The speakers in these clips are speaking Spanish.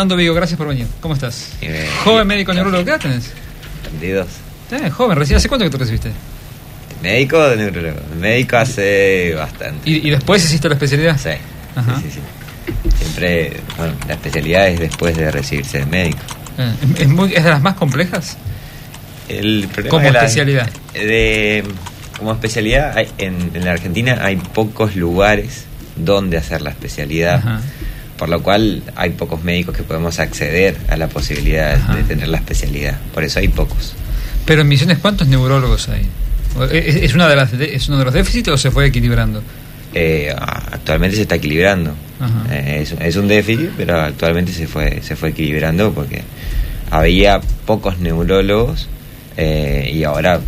Fernando Vigo, gracias por venir. ¿Cómo estás? Bien, joven bien, médico neurólogo, ¿qué edad tenés? 32. Eh, joven, recién, ¿hace cuánto que te recibiste? ¿Médico de neurólogo? Médico hace bastante. ¿Y, y después hiciste la especialidad? Sí, Ajá. sí, sí, sí. Siempre, bueno, la especialidad es después de recibirse de médico. Eh, ¿es, muy- ¿Es de las más complejas? El Como es la- especialidad. de, como especialidad, hay- en, en la Argentina hay pocos lugares donde hacer la especialidad. Ajá. Por lo cual hay pocos médicos que podemos acceder a la posibilidad Ajá. de tener la especialidad. Por eso hay pocos. Pero en Misiones, ¿cuántos neurólogos hay? ¿O ¿Es, es una de las, ¿Es uno de los déficits o se fue equilibrando? Eh, actualmente se está equilibrando. Eh, es, es un déficit, pero actualmente se fue, se fue equilibrando porque había pocos neurólogos eh, y ahora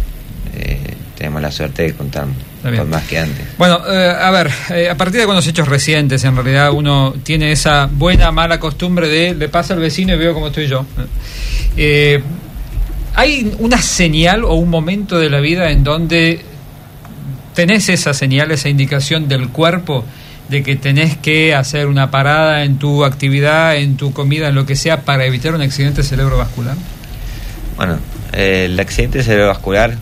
eh, tenemos la suerte de contar Más que antes. Bueno, eh, a ver, eh, a partir de algunos hechos recientes, en realidad uno tiene esa buena, mala costumbre de le pasa al vecino y veo cómo estoy yo. Eh, ¿Hay una señal o un momento de la vida en donde tenés esa señal, esa indicación del cuerpo de que tenés que hacer una parada en tu actividad, en tu comida, en lo que sea, para evitar un accidente cerebrovascular? Bueno, el accidente cerebrovascular,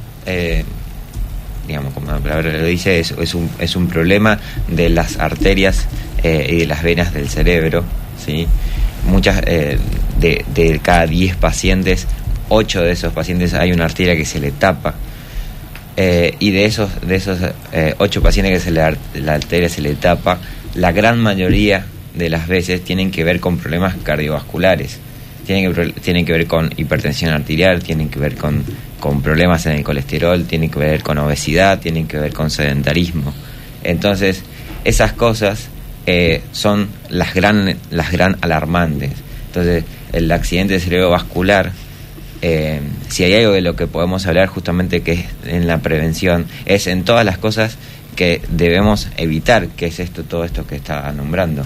digamos, como la palabra lo dice, es, un, es un problema de las arterias eh, y de las venas del cerebro. ¿sí? Muchas, eh, de, de cada 10 pacientes, 8 de esos pacientes hay una arteria que se le tapa. Eh, y de esos de esos eh, ocho pacientes que se le, la arteria se le tapa, la gran mayoría de las veces tienen que ver con problemas cardiovasculares. Tienen que, tienen que ver con hipertensión arterial, tienen que ver con, con problemas en el colesterol, tienen que ver con obesidad, tienen que ver con sedentarismo. Entonces, esas cosas eh, son las gran, las gran alarmantes. Entonces, el accidente cerebrovascular eh, si hay algo de lo que podemos hablar justamente que es en la prevención, es en todas las cosas que debemos evitar, que es esto, todo esto que está nombrando.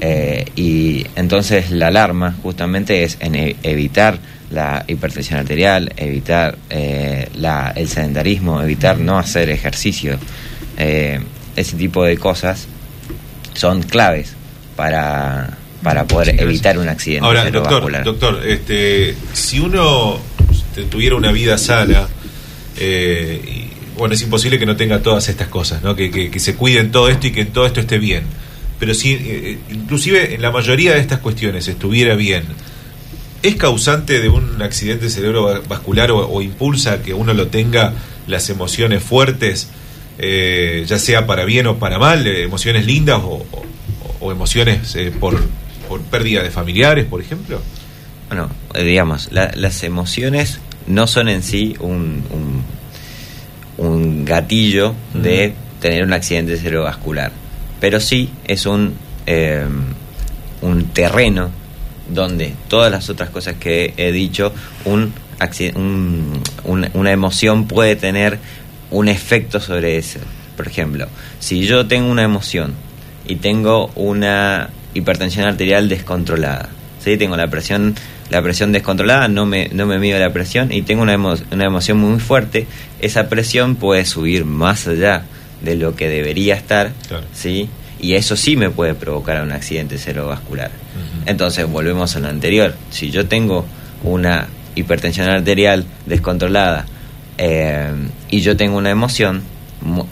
Eh, y entonces la alarma justamente es en e- evitar la hipertensión arterial, evitar eh, la, el sedentarismo, evitar no hacer ejercicio. Eh, ese tipo de cosas son claves para, para poder Sí, evitar un accidente Ahora, doctor, doctor, este, si uno tuviera una vida sana, eh, y, bueno, es imposible que no tenga todas estas cosas, ¿no? Que, que- que se cuiden todo esto y que todo esto esté bien. Pero si, eh, inclusive en la mayoría de estas cuestiones estuviera bien, ¿es causante de un accidente cerebrovascular o, o impulsa que uno lo tenga las emociones fuertes, eh, ya sea para bien o para mal, eh, emociones lindas o, o- o emociones eh, por, por pérdida de familiares, por ejemplo? Bueno, eh, digamos, la- las emociones no son en sí un, un, un gatillo de tener un accidente cerebrovascular, pero sí es un, eh, un terreno donde todas las otras cosas que he dicho, un, un- una, una emoción puede tener un efecto sobre eso. Por ejemplo, si yo tengo una emoción y tengo una hipertensión arterial descontrolada, ¿sí? tengo la presión la presión descontrolada, no me, no me mido la presión y tengo una, emo- una emoción muy fuerte, esa presión puede subir más allá de lo que debería estar, Claro. ¿sí? y eso sí me puede provocar un accidente cerebrovascular. Entonces volvemos a lo anterior. Si yo tengo una hipertensión arterial descontrolada eh, y yo tengo una emoción,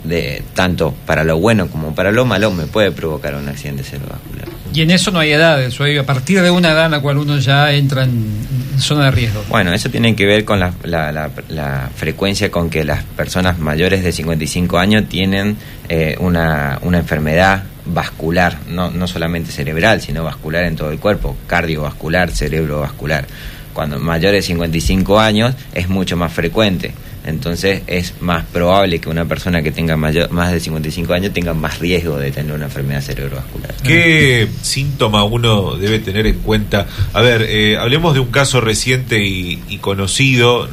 de tanto para lo bueno como para lo malo, me puede provocar un accidente cerebrovascular. Y en eso no hay edades, o a partir de una edad en la cual uno ya entra en en zona de riesgo. Bueno, eso tiene que ver con la, la- la- la frecuencia con que las personas mayores de 55 años tienen eh, una, una enfermedad vascular, no, no solamente cerebral, sino vascular en todo el cuerpo, cardiovascular, cerebrovascular. Cuando mayores de 55 años es mucho más frecuente. Entonces es más probable que una persona que tenga más de 55 años tenga más riesgo de tener una enfermedad cerebrovascular. ¿Qué síntoma uno debe tener en cuenta? A ver, eh, hablemos de un caso reciente y, y conocido.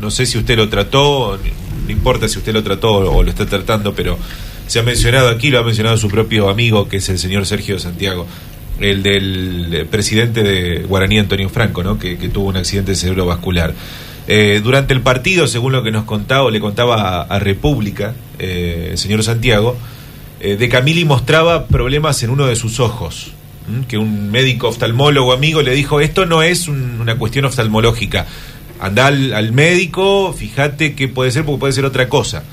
No sé si usted lo trató, no importa si usted lo trató o lo está tratando, pero se ha mencionado aquí, lo ha mencionado su propio amigo, que es el señor Sergio Santiago, el del presidente de Guaraní, Antonio Franco, ¿no? que, que tuvo un accidente cerebrovascular. Eh, durante el partido, según lo que nos contaba, le contaba a, República, eh, el señor Santiago, eh, De Camili mostraba problemas en uno de sus ojos. que un médico oftalmólogo amigo le dijo, esto no es un- una cuestión oftalmológica, anda al, médico, fíjate qué puede ser, porque puede ser otra cosa.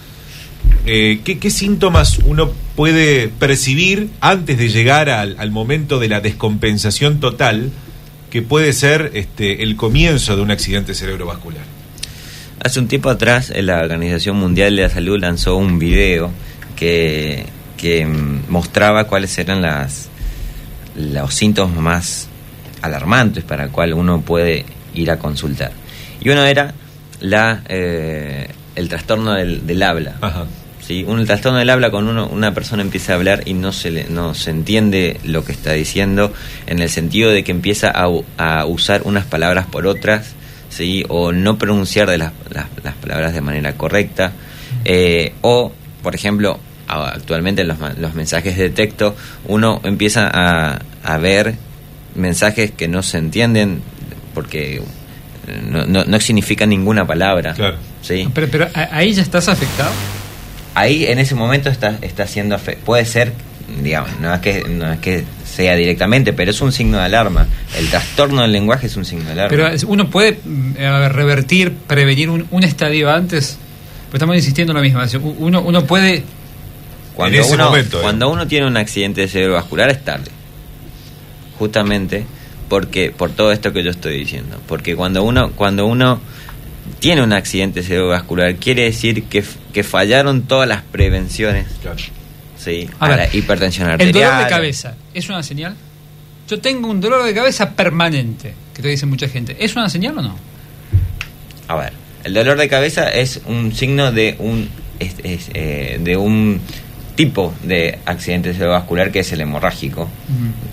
Eh, ¿qué, síntomas uno puede percibir antes de llegar al momento de la descompensación total que puede ser este, el comienzo de un accidente cerebrovascular? Hace un tiempo atrás eh, la Organización Mundial de la Salud lanzó un video que, que mm, mostraba cuáles eran las, los síntomas más alarmantes para el cual uno puede ir a consultar. Y uno era la, eh, el trastorno del, del habla. Ajá. ¿Sí? Un el trastorno del habla cuando uno, una persona empieza a hablar y no se, le, no se entiende lo que está diciendo en el sentido de que empieza a, a usar unas palabras por otras ¿sí? o no pronunciar de las, las, las palabras de manera correcta eh, o por ejemplo actualmente en los, ma- los mensajes de texto uno empieza a, a ver mensajes que no se entienden porque no, no, no significan ninguna palabra Claro. ¿sí? Pero, pero ¿a- ahí ya estás afectado. Ahí en ese momento está, está siendo puede ser digamos no es que no es que sea directamente pero es un signo de alarma el trastorno del lenguaje es un signo de alarma Pero uno puede a ver, revertir, prevenir un, un estadio antes. Pues estamos insistiendo en lo mismo. Uno, uno puede. cuando en ese uno momento, eh. cuando uno tiene un accidente cerebrovascular es tarde justamente porque por todo esto que yo estoy diciendo porque cuando uno cuando uno tiene un accidente cerebrovascular quiere decir que, que fallaron todas las prevenciones Claro. sí A a, ver, la hipertensión El arterial dolor de cabeza, ¿es una señal? Yo tengo un dolor de cabeza permanente, que te dice mucha gente. ¿Es una señal o no? A ver, el dolor de cabeza es un signo de un es- es, eh, de un tipo de accidente cerebrovascular que es el hemorrágico,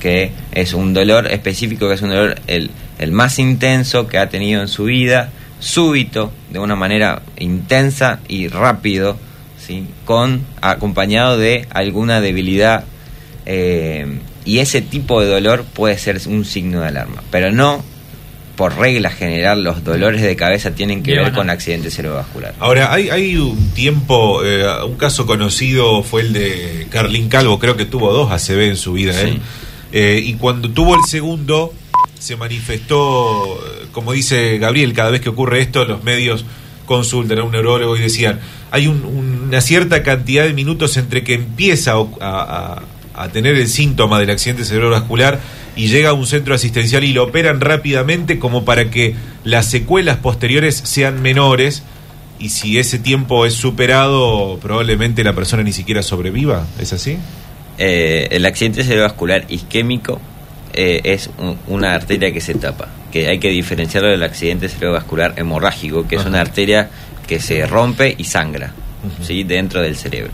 que es un dolor específico, que es un dolor el, el más intenso que ha tenido en su vida, súbito, de una manera intensa y rápido, ¿sí? con acompañado de alguna debilidad eh, y ese tipo de dolor puede ser un signo de alarma, pero no por regla general los dolores de cabeza tienen que ver con accidente cerebrovascular. Ahora, hay, hay un tiempo, eh, un caso conocido fue el de Carlín Calvo, creo que tuvo dos ACV en su vida. Sí. él. Eh, y cuando tuvo el segundo, se manifestó, eh, como dice Gabriel, cada vez que ocurre esto, los medios consultan a un neurólogo y decían, hay un- una cierta cantidad de minutos entre que empieza a tener el síntoma del accidente cerebrovascular y llega a un centro asistencial y lo operan rápidamente como para que las secuelas posteriores sean menores y si ese tiempo es superado probablemente la persona ni siquiera sobreviva, ¿es así? Eh, el accidente cerebrovascular isquémico eh, es un- una arteria que se tapa, que hay que diferenciarlo del accidente cerebrovascular hemorrágico, que es una arteria que se rompe y sangra. ¿sí? dentro del cerebro.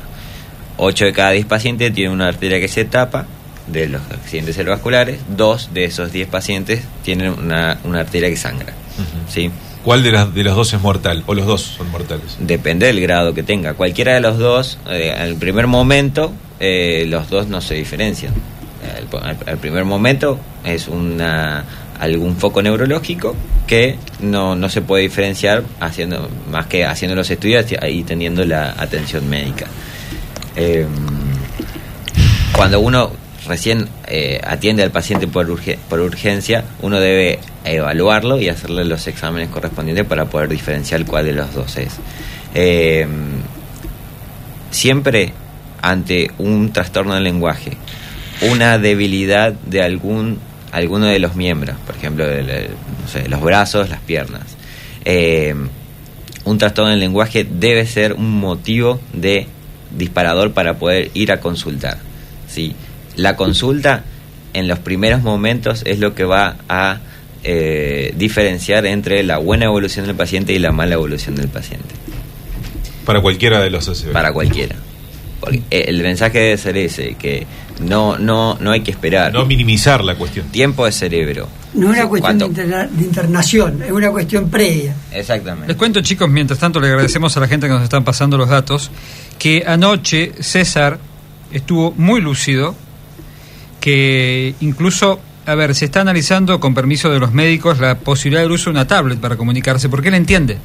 8 de cada 10 pacientes tienen una arteria que se tapa de los accidentes cerebrovasculares, dos de esos 10 pacientes tienen una, una arteria que sangra. ¿sí? ¿Cuál de, las, de los dos es mortal? ¿O los dos son mortales? Depende del grado que tenga. Cualquiera de los dos, eh, al primer momento, eh, los dos no se diferencian. Al primer momento es una algún foco neurológico que no, no se puede diferenciar haciendo más que haciendo los estudios y teniendo la atención médica. Eh, cuando uno recién eh, atiende al paciente por, urge- por urgencia, uno debe evaluarlo y hacerle los exámenes correspondientes para poder diferenciar cuál de los dos es. Eh, siempre ante un trastorno del lenguaje, una debilidad de algún alguno de los miembros, por ejemplo, no sé, los brazos, las piernas. eh, un trastorno del lenguaje debe ser un motivo de disparador para poder ir a consultar. ¿sí? La consulta en los primeros momentos es lo que va a eh, diferenciar entre la buena evolución del paciente y la mala evolución del paciente, Para cualquiera de los ACV. para cualquiera. Porque el mensaje debe ser ese, que no, no, no hay que esperar. No minimizar la cuestión. Tiempo de cerebro. No es una cuestión de, ¿cuánto? interna- de internación, es una cuestión previa. Exactamente. Les cuento, chicos, mientras tanto le agradecemos a la gente que nos están pasando los datos, que anoche César estuvo muy lúcido, que incluso, a ver, se está analizando con permiso de los médicos la posibilidad del uso de una tablet para comunicarse, porque él entiende,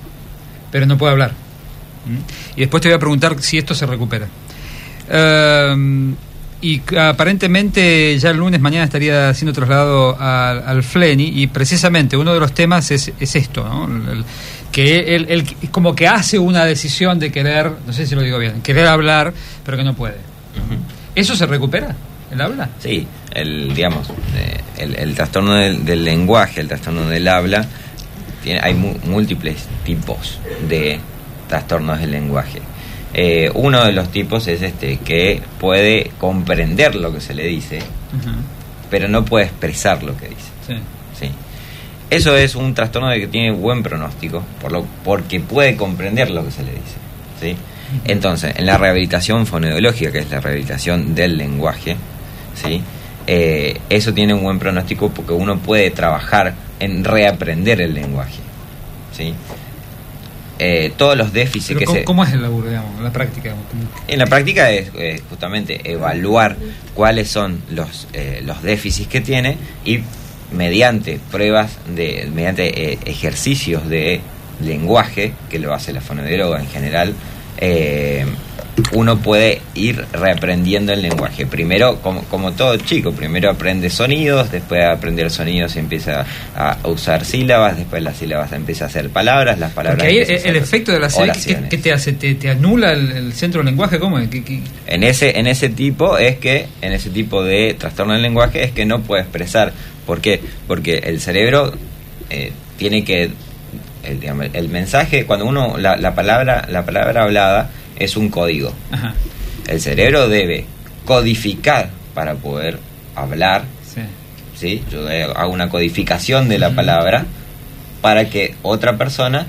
pero no puede hablar. ¿Mm? Y después te voy a preguntar si esto se recupera. Ehm, y aparentemente ya el lunes mañana estaría siendo trasladado al, al FLENI y precisamente uno de los temas es, es esto, ¿no? El- el- que él, él como que hace una decisión de querer, no sé si lo digo bien, querer hablar, pero que no puede. ¿Eso se recupera? ¿El habla? Sí, el, digamos, eh, el, el trastorno del, del lenguaje, el trastorno del habla, tiene, hay mu- múltiples tipos de trastornos del lenguaje. Eh, uno de los tipos es este que puede comprender lo que se le dice, pero no puede expresar lo que dice. Sí. ¿sí? Eso es un trastorno de que tiene buen pronóstico, por lo, porque puede comprender lo que se le dice. ¿sí? Entonces, en la rehabilitación fonodológica, que es la rehabilitación del lenguaje, ¿sí? Eh, eso tiene un buen pronóstico porque uno puede trabajar en reaprender el lenguaje. ¿sí? Eh, todos los déficits Pero que ¿cómo, se... cómo es el laburo, digamos, la práctica? digamos? En la práctica es justamente evaluar cuáles son los, eh, los déficits que tiene y mediante pruebas, de mediante eh, ejercicios de lenguaje, que lo hace la fonodióloga en general, eh, uno puede ir reaprendiendo el lenguaje. Primero, como, como todo chico, primero aprende sonidos, después de aprender sonidos empieza a, a usar sílabas, después las sílabas empieza a hacer palabras, las palabras... Ahí el hacer efecto de la serie, ¿qué, oraciones. qué te hace? ¿Te, te anula el, el centro del lenguaje? ¿Cómo es? ¿Qué- qué- En ese, en ese tipo es que, en ese tipo de trastorno del lenguaje es que no puede expresar. ¿Por qué? Porque el cerebro eh, tiene que, el, digamos, el mensaje, cuando uno, la, la palabra, la palabra hablada es un código. Ajá, El cerebro debe codificar para poder hablar, sí. ¿sí? Yo eh, hago una codificación de la palabra para que otra persona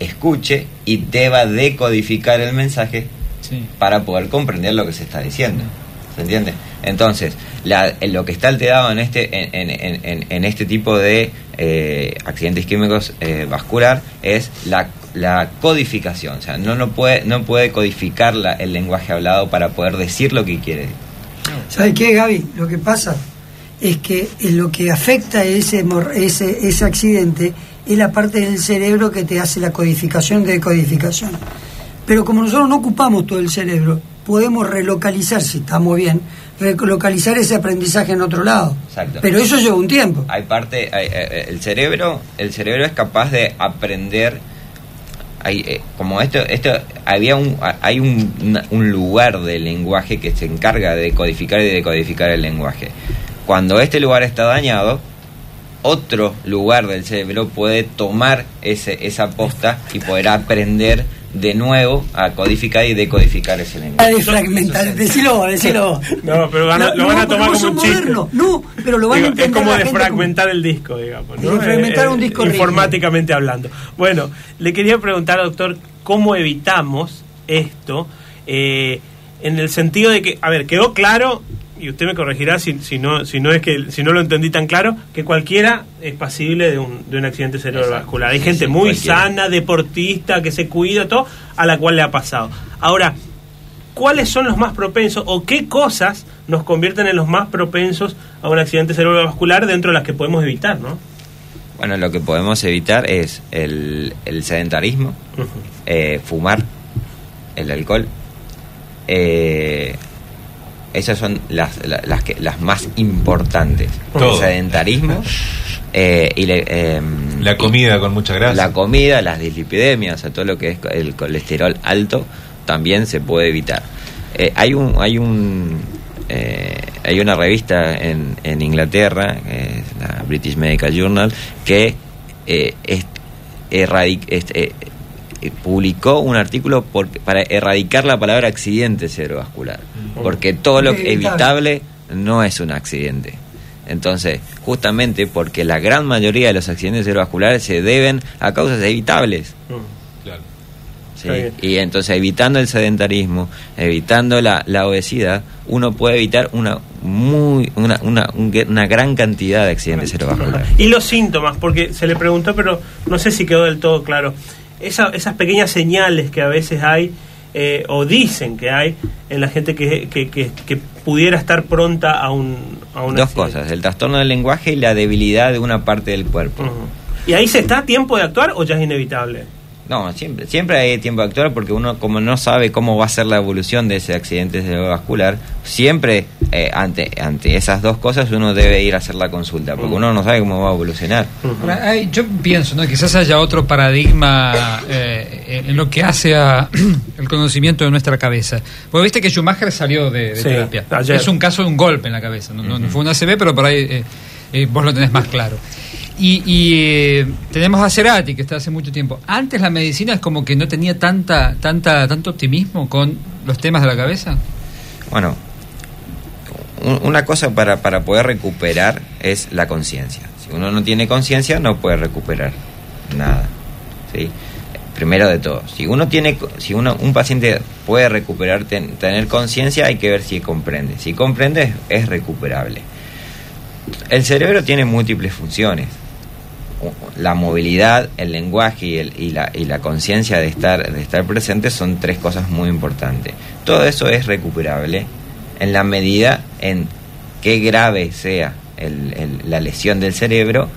escuche y deba decodificar el mensaje Sí. para poder comprender lo que se está diciendo. ¿Se entiende? Entonces, la- en lo que está alterado en este, en, en- en- en este tipo de eh, accidentes químicos eh, vascular es la, la codificación. O sea, no, no, puede, no puede codificar la- el lenguaje hablado para poder decir lo que quiere. ¿Sabes qué, Gaby? Lo que pasa es que en lo que afecta ese, ese, ese accidente es la parte del cerebro que te hace la codificación de decodificación. Pero como nosotros no ocupamos todo el cerebro, podemos relocalizar, si estamos bien, relocalizar ese aprendizaje en otro lado. Exacto. Pero eso lleva un tiempo. hay parte hay- eh, el cerebro el cerebro es capaz de aprender hay, eh, como esto esto había un hay un, un lugar del lenguaje que se encarga de codificar y decodificar el lenguaje. Cuando este lugar está dañado otro lugar del cerebro puede tomar ese esa posta y poder aprender de nuevo a codificar y decodificar ese lenguaje de fragmentar, decilo decilo. No, pero van a- lo van a tomar como un chiste. No, pero lo van Digo, a entender es como la de gente fragmentar el disco, digamos. ¿no? Un disco rígido. Informáticamente hablando. Bueno, le quería preguntar, doctor, ¿cómo evitamos esto? Eh, en el sentido de que, a ver, quedó claro, y usted me corregirá si, si, no, si, no, es que, si no lo entendí tan claro, que cualquiera es pasible de un, de un accidente cerebrovascular. Hay Sí, gente sí, muy cualquiera. sana, deportista, que se cuida, todo, a la cual le ha pasado. Ahora, ¿cuáles son los más propensos o qué cosas nos convierten en los más propensos a un accidente cerebrovascular dentro de las que podemos evitar, ¿no? bueno lo que podemos evitar es el, el sedentarismo eh, fumar, el alcohol. Eh, esas son las, la- las, que, las más importantes. Todo. El sedentarismo eh, y le- eh, La comida con mucha grasa. La comida, las dislipidemias, o sea, todo lo que es el colesterol alto también se puede evitar. Eh, hay un hay un eh, hay una revista en, en Inglaterra, eh, la British Medical Journal, que eh, es- erradic- este, eh, publicó un artículo por- para erradicar la palabra accidente cerebrovascular, porque todo lo que Evitable. no es un accidente. Entonces, justamente porque la gran mayoría de los accidentes cerebrovasculares se deben a causas evitables. Mm. Claro. Y entonces, evitando el sedentarismo, evitando la, la obesidad, uno puede evitar una muy una, una, un- una gran cantidad de accidentes cerebrovasculares. Y los síntomas, porque se le preguntó, pero no sé si quedó del todo claro. Esa- esas pequeñas señales que a veces hay, eh, o dicen que hay, en la gente que, que, que- que pudiera estar pronta a un, a Dos accidente. cosas, el trastorno del lenguaje y la debilidad de una parte del cuerpo. ¿Y ahí se está a tiempo de actuar o ya es inevitable? No, siempre, siempre hay tiempo de actuar porque uno como no sabe cómo va a ser la evolución de ese accidente cerebrovascular, siempre eh, ante, ante esas dos cosas uno debe ir a hacer la consulta, porque uno no sabe cómo va a evolucionar. Ahora, hay- yo pienso, ¿no? Quizás haya otro paradigma eh, en lo que hace a el conocimiento de nuestra cabeza. Porque viste que Schumacher salió de, de Sí, terapia. ayer. Es un caso de un golpe en la cabeza. No, no- no fue una ACV, pero por ahí eh, eh, vos lo tenés más claro. Y, y, eh, tenemos a Cerati, que está hace mucho tiempo. Antes la medicina es como que no tenía tanta, tanta, tanto optimismo con los temas de la cabeza. Bueno, un- una cosa para, para poder recuperar es la conciencia. Si uno no tiene conciencia, no puede recuperar nada. ¿sí? Primero de todo, si uno tiene, si uno, un paciente puede recuperar, ten- tener conciencia, hay que ver si comprende. Si comprende, es, recuperable. El cerebro tiene múltiples funciones. La movilidad, el lenguaje y, el- y la, y la conciencia de estar, de estar presente son tres cosas muy importantes. Todo eso es recuperable en la medida en qué grave sea el- el- la lesión del cerebro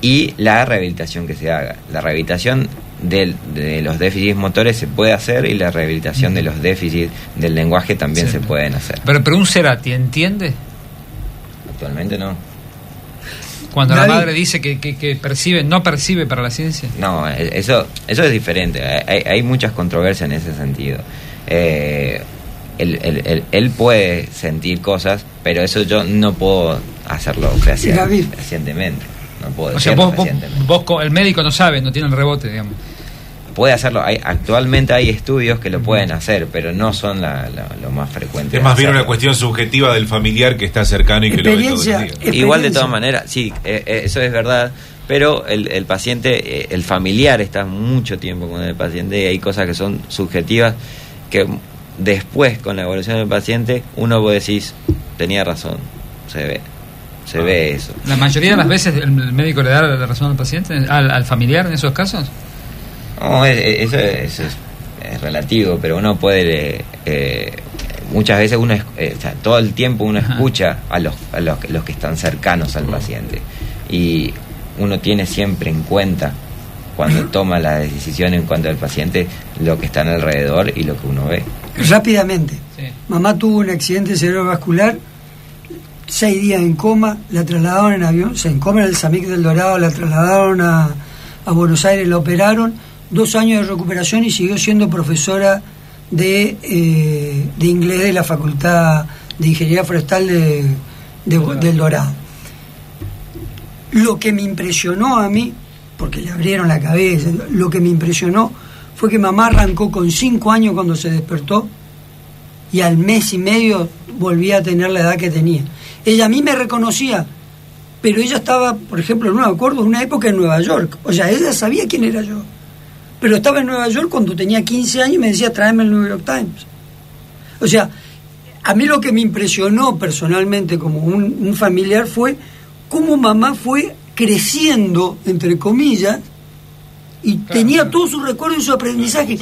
y la rehabilitación que se haga. La rehabilitación del- de los déficits motores se puede hacer y la rehabilitación de los déficits del lenguaje también se pueden hacer. Pero, pero un Cerati, ¿entiende? Actualmente no. Cuando la madre dice que, que, que percibe, no percibe para la ciencia. No, eh, eso, eso es diferente. Hay, hay muchas controversias en ese sentido. Eh, él, él- él- él puede sentir cosas, pero eso yo no puedo hacerlo fehacientemente. No puedo O sea, vos, el médico no sabe, no tiene el rebote, digamos. Puede hacerlo. Hay, actualmente hay estudios que lo pueden hacer, pero no son la- la- lo más frecuente. Es más bien una cuestión subjetiva del familiar que está cercano y que lo ve Experiencia, los días. Igual de todas maneras, sí, eh, eh, eso es verdad, pero el, el paciente, eh, el familiar está mucho tiempo con el paciente y hay cosas que son subjetivas que después con la evolución del paciente uno vos decís, tenía razón, se ve, se ve eso. La mayoría de las veces el médico le da la razón al paciente, al, al familiar en esos casos. No, es- es- eso, es, eso es- es relativo, pero uno puede... eh, eh, muchas veces uno, es- eh, o sea, todo el tiempo uno escucha a los, a los, los que están cercanos al paciente y uno tiene siempre en cuenta cuando toma la decisión en cuanto al paciente lo que está alrededor y lo que uno ve. Rápidamente. Sí. Mamá tuvo un accidente cerebrovascular, seis días en coma, la trasladaron en avión, o sea, en coma en el Samic del Dorado, la trasladaron a, a Buenos Aires, la operaron, dos años de recuperación y siguió siendo profesora de, eh, de inglés de la Facultad de Ingeniería Forestal de, de- del Dorado. Lo que me impresionó a mí, porque le abrieron la cabeza, lo que me impresionó fue que mamá arrancó con cinco años cuando se despertó y al mes y medio volvía a tener la edad que tenía. Ella a mí me reconocía, pero ella estaba, por ejemplo, no me acuerdo, en una época en Nueva York. O sea, ella sabía quién era yo. Pero estaba en Nueva York cuando tenía 15 años y me decía, tráeme el New York Times. O sea, a mí lo que me impresionó personalmente como un, un familiar fue cómo mamá fue creciendo, entre comillas, y tenía todos sus recuerdos y su aprendizaje.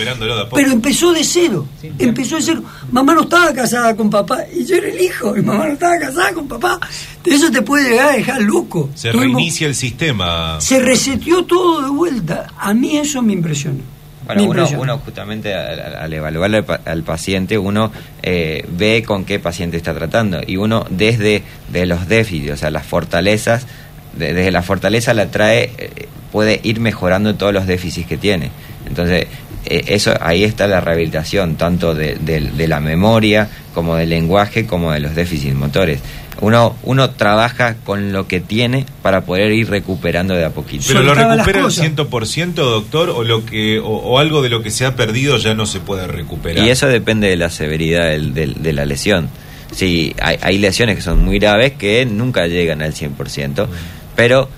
Pero empezó de cero. Sí, empezó de cero. Mamá no estaba casada con papá y yo era el hijo. Y mamá no estaba casada con papá. Eso te puede llegar a dejar loco. Se Tuvimos- reinicia el sistema. se reseteó todo de vuelta. A mí eso me impresionó. Bueno, Me uno, uno justamente al, al- al evaluar al, pa- al paciente, uno eh, ve con qué paciente está tratando y uno desde de los déficits, o sea, las fortalezas, desde la fortaleza la trae, eh, puede ir mejorando todos los déficits que tiene. Entonces, eh, eso ahí está la rehabilitación, tanto de, de- de la memoria como del lenguaje, como de los déficits motores. Uno, uno trabaja con lo que tiene para poder ir recuperando de a poquito. Pero lo recupera al cosas. 100%, doctor, o lo que o, o algo de lo que se ha perdido ya no se puede recuperar. Y eso depende de la severidad del- del- de la lesión. Sí, hay, hay lesiones que son muy graves que nunca llegan al 100%, pero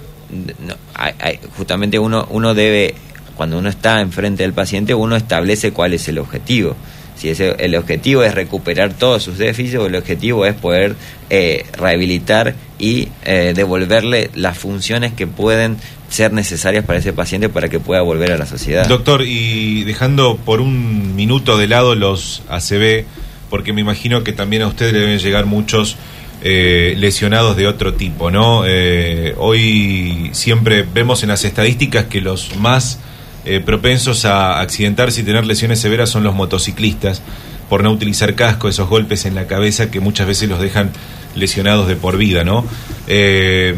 no, hay- justamente uno, uno debe, cuando uno está enfrente del paciente, uno establece cuál es el objetivo. Si ese, el objetivo es recuperar todos sus déficits o el objetivo es poder eh, rehabilitar y eh, devolverle las funciones que pueden ser necesarias para ese paciente para que pueda volver a la sociedad. Doctor, y dejando por un minuto de lado los ACV, porque me imagino que también a usted le deben llegar muchos eh, lesionados de otro tipo, ¿no? Eh, hoy siempre vemos en las estadísticas que los más eh, propensos a accidentarse y tener lesiones severas son los motociclistas, por no utilizar casco, esos golpes en la cabeza que muchas veces los dejan lesionados de por vida, ¿no? Eh,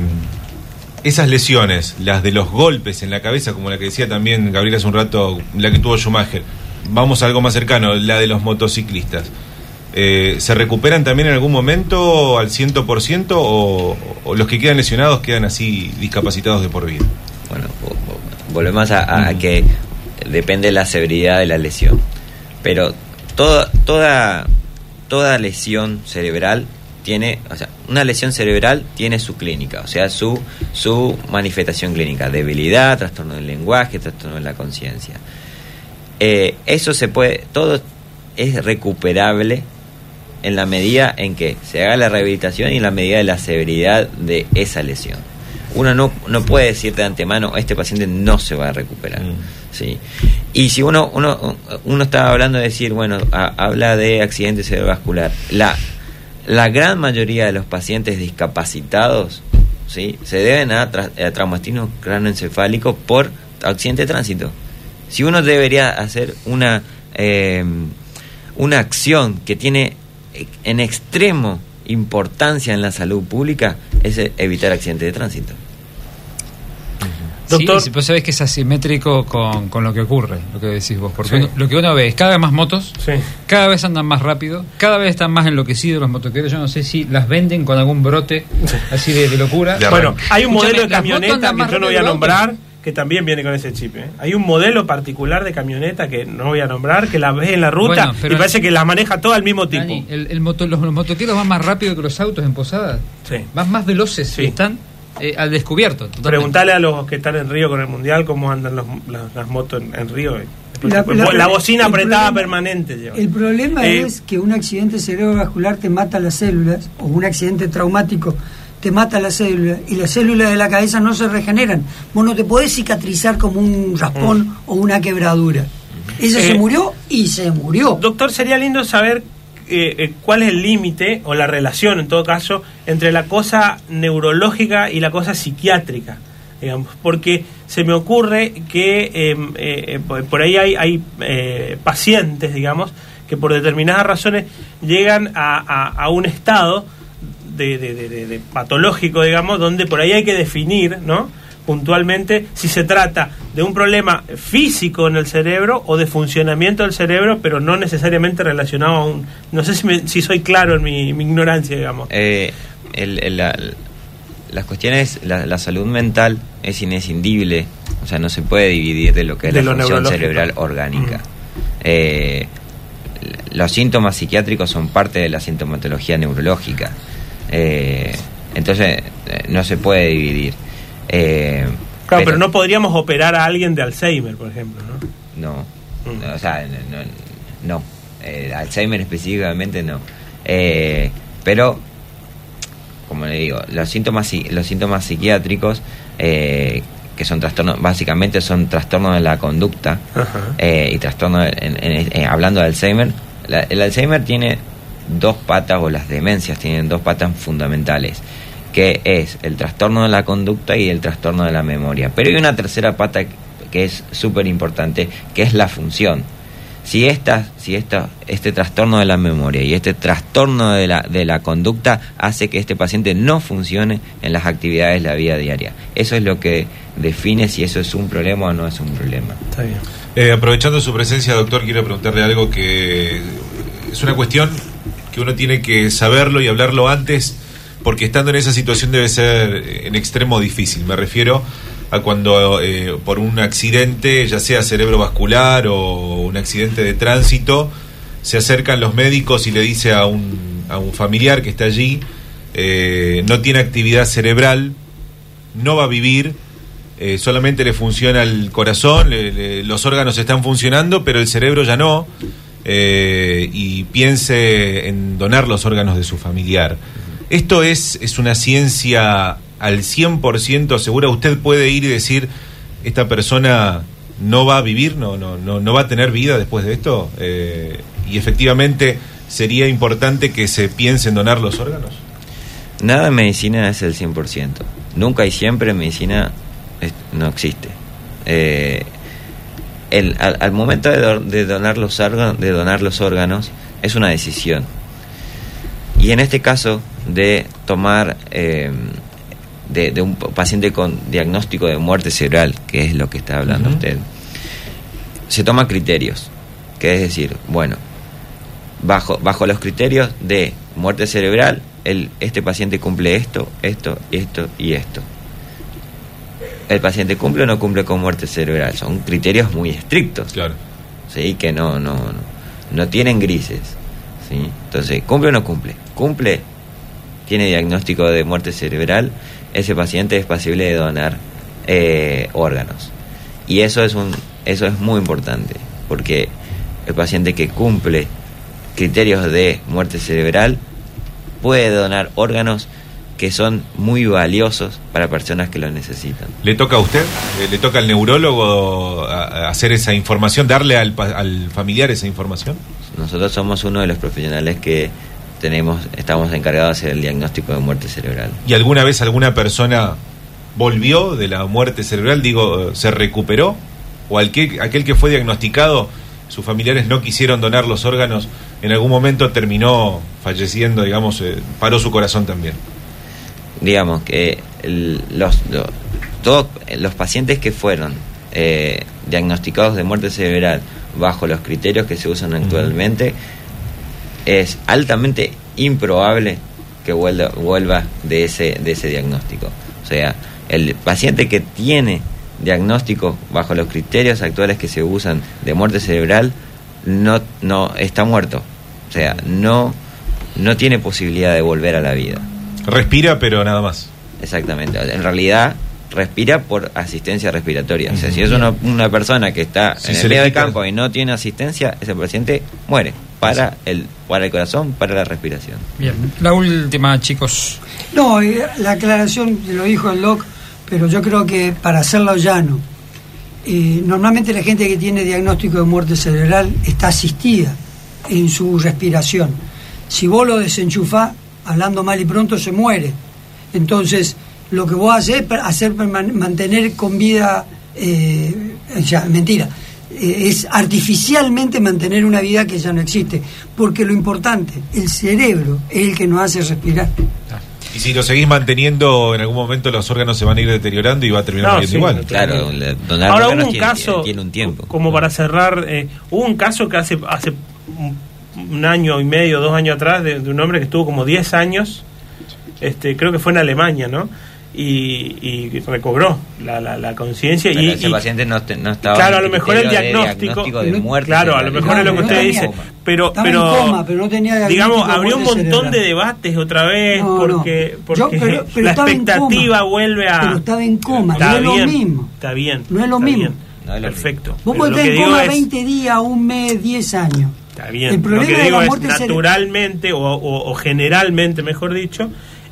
esas lesiones, las de los golpes en la cabeza, como la que decía también Gabriel hace un rato, la que tuvo Schumacher, vamos a algo más cercano, la de los motociclistas. Eh, ¿Se recuperan también en algún momento al 100% o, o los que quedan lesionados quedan así discapacitados de por vida? Bueno, vo- vo- volvemos a, a que depende de la severidad de la lesión. Pero toda, toda, toda lesión cerebral tiene, o sea, una lesión cerebral tiene su clínica, o sea, su, su manifestación clínica, debilidad, trastorno del lenguaje, trastorno de la conciencia. Eh, eso se puede, todo es recuperable en la medida en que se haga la rehabilitación y en la medida de la severidad de esa lesión. Uno no, no puede decir de antemano, este paciente no se va a recuperar. Mm. ¿sí? Y si uno, uno, uno estaba hablando de decir, bueno, ha- habla de accidente cerebrovascular, la, la gran mayoría de los pacientes discapacitados ¿sí? se deben a, tra- a traumatismo cráneoencefálico por accidente de tránsito. Si uno debería hacer una, eh, una acción que tiene en extremo importancia en la salud pública, es eh, evitar accidentes de tránsito. Doctor- Sí, sí, pues sabes que es asimétrico con, con lo que ocurre, lo que decís vos. Porque Sí. uno- lo que uno ve es cada vez más motos, Sí. cada vez andan más rápido, cada vez están más enloquecidos los motoqueros. Yo no sé si las venden con algún brote así de, de locura. De Bueno, hay un Escúchame, modelo de camioneta que yo no voy a nombrar. Que también viene con ese chip. ¿eh? Hay un modelo particular de camioneta que no voy a nombrar, que la ves en la ruta Bueno, pero- y parece que la maneja todo al mismo tipo. Dani, el, el moto- los, los motoqueros van más rápido que los autos en Posada. Sí. Van más veloces Sí. y están eh, al descubierto. totalmente. Preguntale a los que están en Río con el Mundial cómo andan los- las, las motos en, en Río. La- La, la- bocina apretada problema- permanente. lleva. El problema Eh, es que un accidente cerebrovascular te mata las células, o un accidente traumático te mata las células, y las células de la cabeza no se regeneran. Vos no te podés cicatrizar como un raspón o una quebradura. Ella Eh, se murió y se murió. Doctor, sería lindo saber eh, eh, cuál es el límite o la relación, en todo caso, entre la cosa neurológica y la cosa psiquiátrica, digamos, porque se me ocurre que eh, eh, eh, por ahí hay, hay eh, pacientes, digamos, que por determinadas razones llegan a, a- a un estado de, de- de- de- de patológico, digamos, donde por ahí hay que definir, ¿no? puntualmente si se trata de un problema físico en el cerebro o de funcionamiento del cerebro, pero no necesariamente relacionado a un... No sé si, me- si soy claro en mi, mi ignorancia, digamos. Eh, el- el- la- las cuestiones, la, la salud mental es inescindible, o sea, no se puede dividir de lo que es De la función cerebral orgánica. Mm. Eh, los síntomas psiquiátricos son parte de la sintomatología neurológica. Eh, entonces, eh, no se puede dividir. Eh, Claro, pero, no podríamos operar a alguien de Alzheimer, por ejemplo, ¿no? No, Mm. no, o sea, no, no, no. Eh, Alzheimer específicamente no. Eh, pero, como le digo, los síntomas, los síntomas psiquiátricos, eh, que son trastornos, básicamente son trastornos de la conducta eh, y trastornos, en- en- en- hablando de Alzheimer, la- el Alzheimer tiene dos patas, o las demencias tienen dos patas fundamentales, que es el trastorno de la conducta y el trastorno de la memoria. Pero hay una tercera pata que es súper importante, que es la función. Si, esta, si esta, este trastorno de la memoria y este trastorno de la, de la conducta hace que este paciente no funcione en las actividades de la vida diaria. Eso es lo que define si eso es un problema o no es un problema. Está bien. Eh, aprovechando su presencia, doctor, quiero preguntarle algo que es una cuestión que uno tiene que saberlo y hablarlo antes, porque estando en esa situación debe ser eh, en extremo difícil. Me refiero a cuando eh, por un accidente, ya sea cerebrovascular o un accidente de tránsito, se acercan los médicos y le dice a un, a un familiar que está allí, eh, no tiene actividad cerebral, no va a vivir, eh, solamente le funciona el corazón, le- le- los órganos están funcionando, pero el cerebro ya no, eh, y piense en donar los órganos de su familiar. ¿Esto es, es una ciencia al 100% segura? ¿Usted puede ir y decir, esta persona no va a vivir, no, no, no, no va a tener vida después de esto? Eh, y efectivamente sería importante que se piense en donar los órganos. Nada en medicina es el 100%. Nunca y siempre en medicina no existe. Eh, el, al, al momento de, do- de donar los órganos, de donar los órganos es una decisión. Y en este caso de tomar eh, de, de un paciente con diagnóstico de muerte cerebral, que es lo que está hablando usted, se toma criterios, que es decir, bueno, bajo, bajo los criterios de muerte cerebral, el, este paciente cumple esto, esto, esto y esto. El paciente cumple o no cumple con muerte cerebral. Son criterios muy estrictos. Claro. ¿sí? que no, no, no, no tienen grises. ¿sí? Entonces, ¿cumple o no cumple? Cumple, tiene diagnóstico de muerte cerebral, ese paciente es pasible de donar eh, órganos. Y eso es, un, eso es muy importante, porque el paciente que cumple criterios de muerte cerebral puede donar órganos que son muy valiosos para personas que lo necesitan. ¿Le toca a usted? Eh, ¿Le toca al neurólogo hacer esa información, darle al, al familiar esa información? Nosotros somos uno de los profesionales que tenemos, estamos encargados de hacer el diagnóstico de muerte cerebral. ¿Y alguna vez alguna persona volvió de la muerte cerebral? Digo, ¿se recuperó? ¿O aquel que fue diagnosticado, sus familiares no quisieron donar los órganos, en algún momento terminó falleciendo, digamos, eh, paró su corazón también? Digamos que el- los, lo- todos los pacientes que fueron eh, diagnosticados de muerte cerebral bajo los criterios que se usan actualmente, es altamente improbable que vuelva, vuelva de, ese, de ese diagnóstico. O sea, el paciente que tiene diagnóstico bajo los criterios actuales que se usan de muerte cerebral no, no está muerto. O sea, no, no tiene posibilidad de volver a la vida. Respira, pero nada más. Exactamente. En realidad respira por asistencia respiratoria. O sea, si es una, una persona que está Si en el medio del campo y no tiene asistencia, ese paciente muere para el, para el corazón, para la respiración. Bien, la última, chicos. No, eh, la aclaración lo dijo el doc, pero yo creo que para hacerlo llano, eh, normalmente la gente que tiene diagnóstico de muerte cerebral está asistida en su respiración. Si vos lo desenchufás, hablando mal y pronto, se muere. Entonces, lo que vos haces es hacer mantener con vida, eh, ya, mentira, eh, es artificialmente mantener una vida que ya no existe. Porque lo importante, el cerebro es el que nos hace respirar. Y si lo seguís manteniendo, en algún momento los órganos se van a ir deteriorando y va a terminar No, muriendo sí, igual. Claro, donar Ahora hubo un tiene, caso, tiene un tiempo. como para cerrar, eh, hubo un caso que hace hace un, año y medio, dos años atrás, de, de un hombre que estuvo como 10 años, este, creo que fue en Alemania, ¿no? Y, y recobró la, la, la conciencia y, ese y- paciente no, te- no estaba claro, a lo mejor el de diagnóstico, de muerte claro, a lo mejor es lo que usted no dice, pero, estaba pero, en coma, pero no tenía digamos, habría un montón de debates otra vez No, no. porque, porque Yo- pero- pero la expectativa coma. vuelve a... Pero estaba en coma, Está no es lo mismo. Está bien. No es lo mismo. bien. No es lo Perfecto. Vos podés estar en coma es- 20 días, un mes, 10 años. Está bien. El problema lo que de digo la es muerte naturalmente o, o- o generalmente, mejor dicho,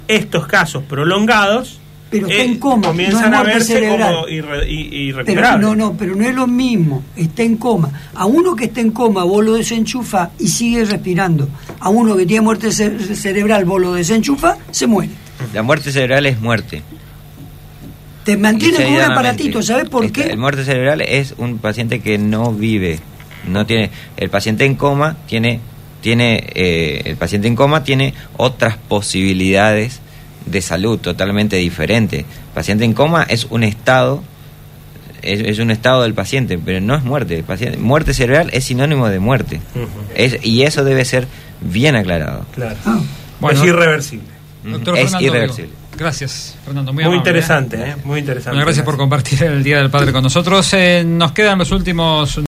estos casos prolongados Pero está eh, en coma, comienzan no es a muerte verse cerebral. como irre- i- Pero, no, no, pero no es lo mismo. Está en coma. A uno que está en coma, vos lo desenchufa y sigue respirando. A uno que tiene muerte ce- cerebral, vos lo desenchufa, se muere. La muerte cerebral es muerte. Te mantiene con un aparatito, ¿sabes por Este, qué? El muerte cerebral es un paciente que no vive, no tiene. El paciente en coma tiene, tiene, eh, el paciente en coma tiene otras posibilidades de salud totalmente diferentes. El paciente en coma es un estado, es, es un estado del paciente, pero no es muerte. El paciente, muerte cerebral es sinónimo de muerte. Es- y eso debe ser bien aclarado. Claro. Ah, Bueno. es irreversible. Doctor es Fernando irreversible. Gracias, Fernando. Muy, Muy, amable, interesante, ¿eh? ¿eh? Muy interesante. Bueno, gracias por compartir el Día del Padre con nosotros. Eh, nos quedan los últimos